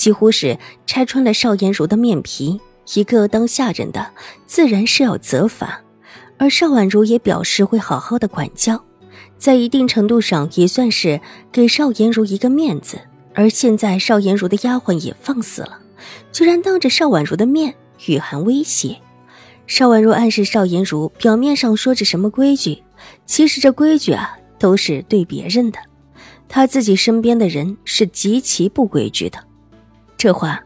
几乎是拆穿了邵颜如的面皮。一个当下人的，自然是要责罚，而邵婉如也表示会好好的管教，在一定程度上也算是给邵颜如一个面子。而现在邵颜如的丫鬟也放肆了，居然当着邵婉如的面雨涵威胁。邵婉如暗示邵颜如，表面上说着什么规矩，其实这规矩啊都是对别人的，他自己身边的人是极其不规矩的。这话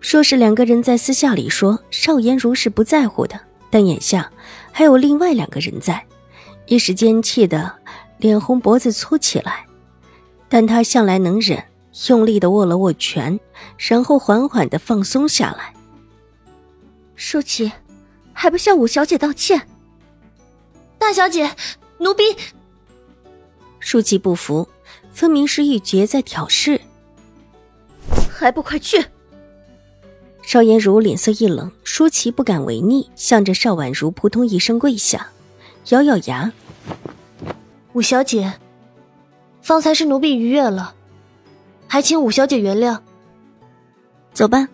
说是两个人在私下里说，邵颜如是不在乎的。但眼下还有另外两个人在，一时间气得脸红脖子粗起来。但他向来能忍，用力的握了握拳，然后缓缓的放松下来。舒淇，还不向五小姐道歉？大小姐，奴婢。舒淇不服，分明是玉洁在挑事。还不快去！邵颜如脸色一冷，舒淇不敢违逆，向着邵婉如扑通一声跪下，咬咬牙：“五小姐，方才是奴婢逾越了，还请五小姐原谅。”走吧，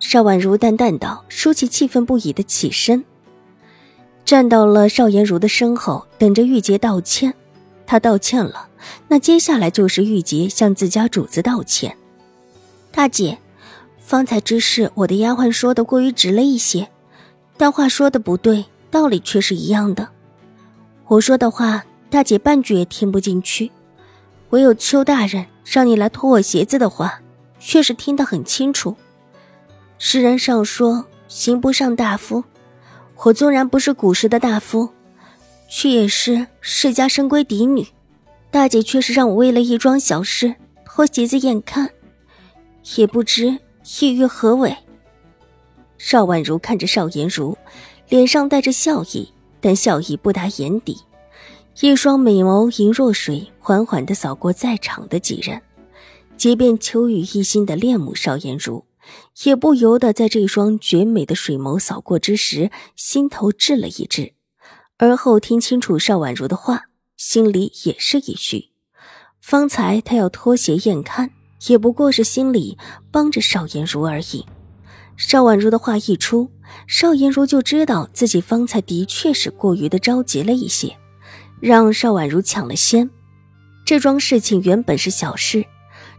邵婉如淡淡道。舒淇气愤不已的起身，站到了邵颜如的身后，等着玉洁道歉。她道歉了，那接下来就是玉洁向自家主子道歉。大姐，方才之事，我的丫鬟说的过于直了一些，但话说的不对，道理却是一样的。我说的话，大姐半句也听不进去，唯有邱大人让你来脱我鞋子的话，却是听得很清楚。世人上说，刑不上大夫，我纵然不是古时的大夫，却也是世家深闺嫡女，大姐却是让我为了一桩小事脱鞋子眼看。也不知意欲何为。邵婉如看着邵颜如，脸上带着笑意，但笑意不达眼底。一双美眸盈若水，缓缓的扫过在场的几人。即便秋雨一心的恋慕邵颜如，也不由得在这双绝美的水眸扫过之时，心头滞了一滞。而后听清楚邵婉如的话，心里也是一虚。方才他要脱鞋验看。也不过是心里帮着邵颜如而已。邵婉如的话一出，邵颜如就知道自己方才的确是过于的着急了一些，让邵婉如抢了先。这桩事情原本是小事，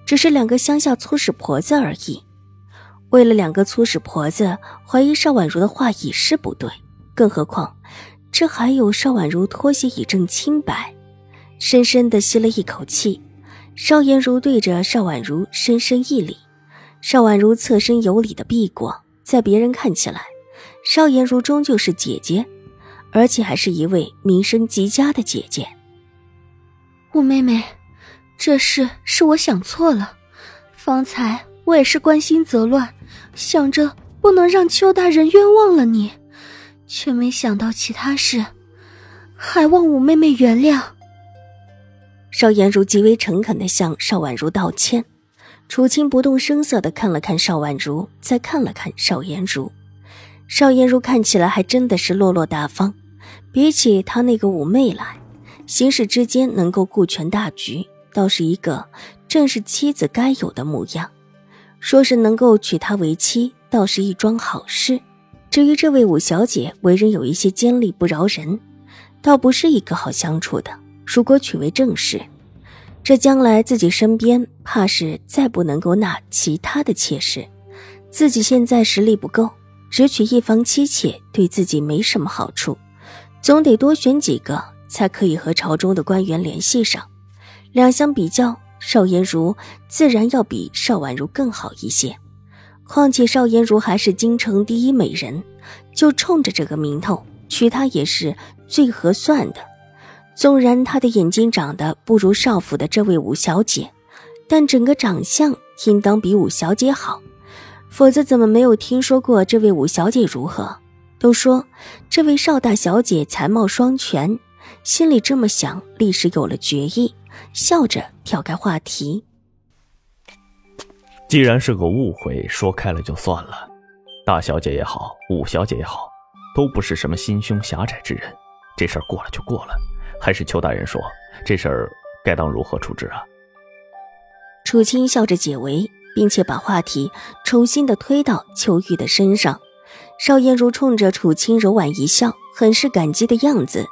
只是两个乡下粗使婆子而已。为了两个粗使婆子怀疑邵婉如的话已是不对，更何况这还有邵婉如脱鞋以证清白。深深的吸了一口气。邵颜如对着邵婉如深深一礼，邵婉如侧身有礼的避过。在别人看起来，邵颜如终究是姐姐，而且还是一位名声极佳的姐姐。五妹妹，这事是我想错了，方才我也是关心则乱，想着不能让邱大人冤枉了你，却没想到其他事，还望五妹妹原谅。邵颜如极为诚恳的向邵婉如道歉，楚清不动声色的看了看邵婉如，再看了看邵颜如。邵颜如看起来还真的是落落大方，比起她那个五妹来，行事之间能够顾全大局，倒是一个正是妻子该有的模样。说是能够娶她为妻，倒是一桩好事。至于这位五小姐为人有一些尖利不饶人，倒不是一个好相处的。如果娶为正室，这将来自己身边怕是再不能够纳其他的妾室。自己现在实力不够，只娶一房妻妾对自己没什么好处，总得多选几个，才可以和朝中的官员联系上。两相比较，邵颜如自然要比邵婉如更好一些。况且邵颜如还是京城第一美人，就冲着这个名头，娶她也是最合算的。纵然他的眼睛长得不如少府的这位五小姐，但整个长相应当比五小姐好。否则怎么没有听说过这位五小姐如何？都说这位邵大小姐才貌双全，心里这么想，立时有了决议，笑着挑开话题。既然是个误会，说开了就算了。大小姐也好，五小姐也好，都不是什么心胸狭窄之人，这事儿过了就过了。还是邱大人说，这事儿该当如何处置啊？楚青笑着解围，并且把话题重新的推到秋玉的身上。邵颜如冲着楚青柔婉一笑，很是感激的样子。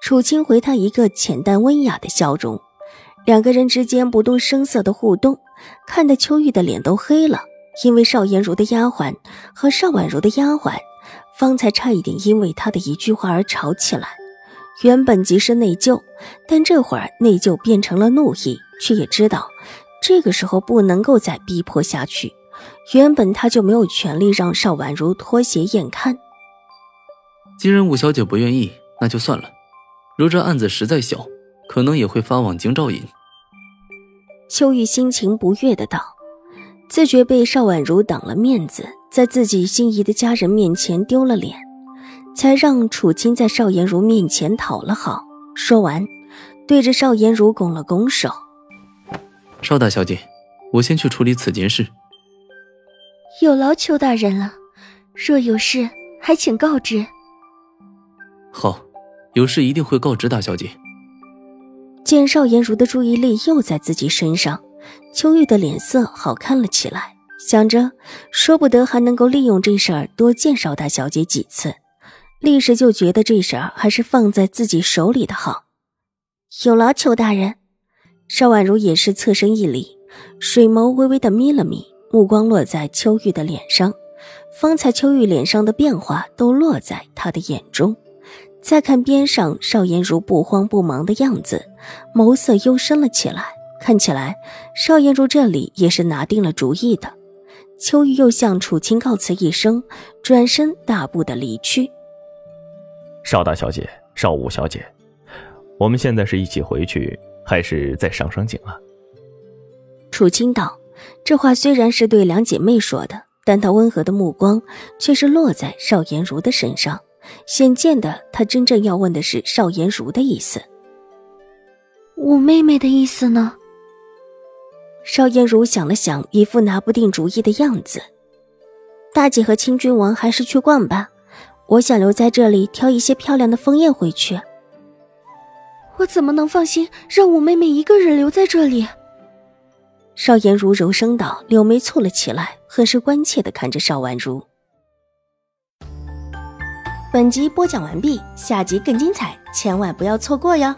楚青回他一个浅淡温雅的笑容，两个人之间不动声色的互动，看得秋玉的脸都黑了。因为邵颜如的丫鬟和邵婉如的丫鬟，方才差一点因为他的一句话而吵起来。原本即是内疚，但这会儿内疚变成了怒意，却也知道这个时候不能够再逼迫下去。原本他就没有权利让邵婉如脱鞋验看。既然五小姐不愿意，那就算了。如这案子实在小，可能也会发往京兆尹。秋玉心情不悦的道，自觉被邵婉如挡了面子，在自己心仪的家人面前丢了脸，才让楚青在邵颜如面前讨了好。说完，对着邵颜如拱了拱手：“邵大小姐，我先去处理此件事。”有劳邱大人了，若有事还请告知。好，有事一定会告知大小姐。见邵颜如的注意力又在自己身上，秋玉的脸色好看了起来，想着说不得还能够利用这事儿多见邵大小姐几次，立时就觉得这事儿还是放在自己手里的好。有劳邱大人，邵婉如也是侧身一礼，水眸微微的眯了眯。目光落在秋玉的脸上，方才秋玉脸上的变化都落在他的眼中。再看边上邵颜如不慌不忙的样子，眸色幽深了起来。看起来邵颜如这里也是拿定了主意的。秋玉又向楚青告辞一声，转身大步的离去。邵大小姐，邵武小姐，我们现在是一起回去，还是再上上景啊？楚青道。这话虽然是对两姐妹说的，但她温和的目光却是落在邵颜如的身上。显见的，她真正要问的是邵颜如的意思。我妹妹的意思呢？邵颜如想了想，一副拿不定主意的样子。大姐和清君王还是去逛吧，我想留在这里挑一些漂亮的枫叶回去。我怎么能放心让五妹妹一个人留在这里？邵颜如柔声道，柳眉蹙了起来，很是关切的看着邵婉如。本集播讲完毕，下集更精彩，千万不要错过哟。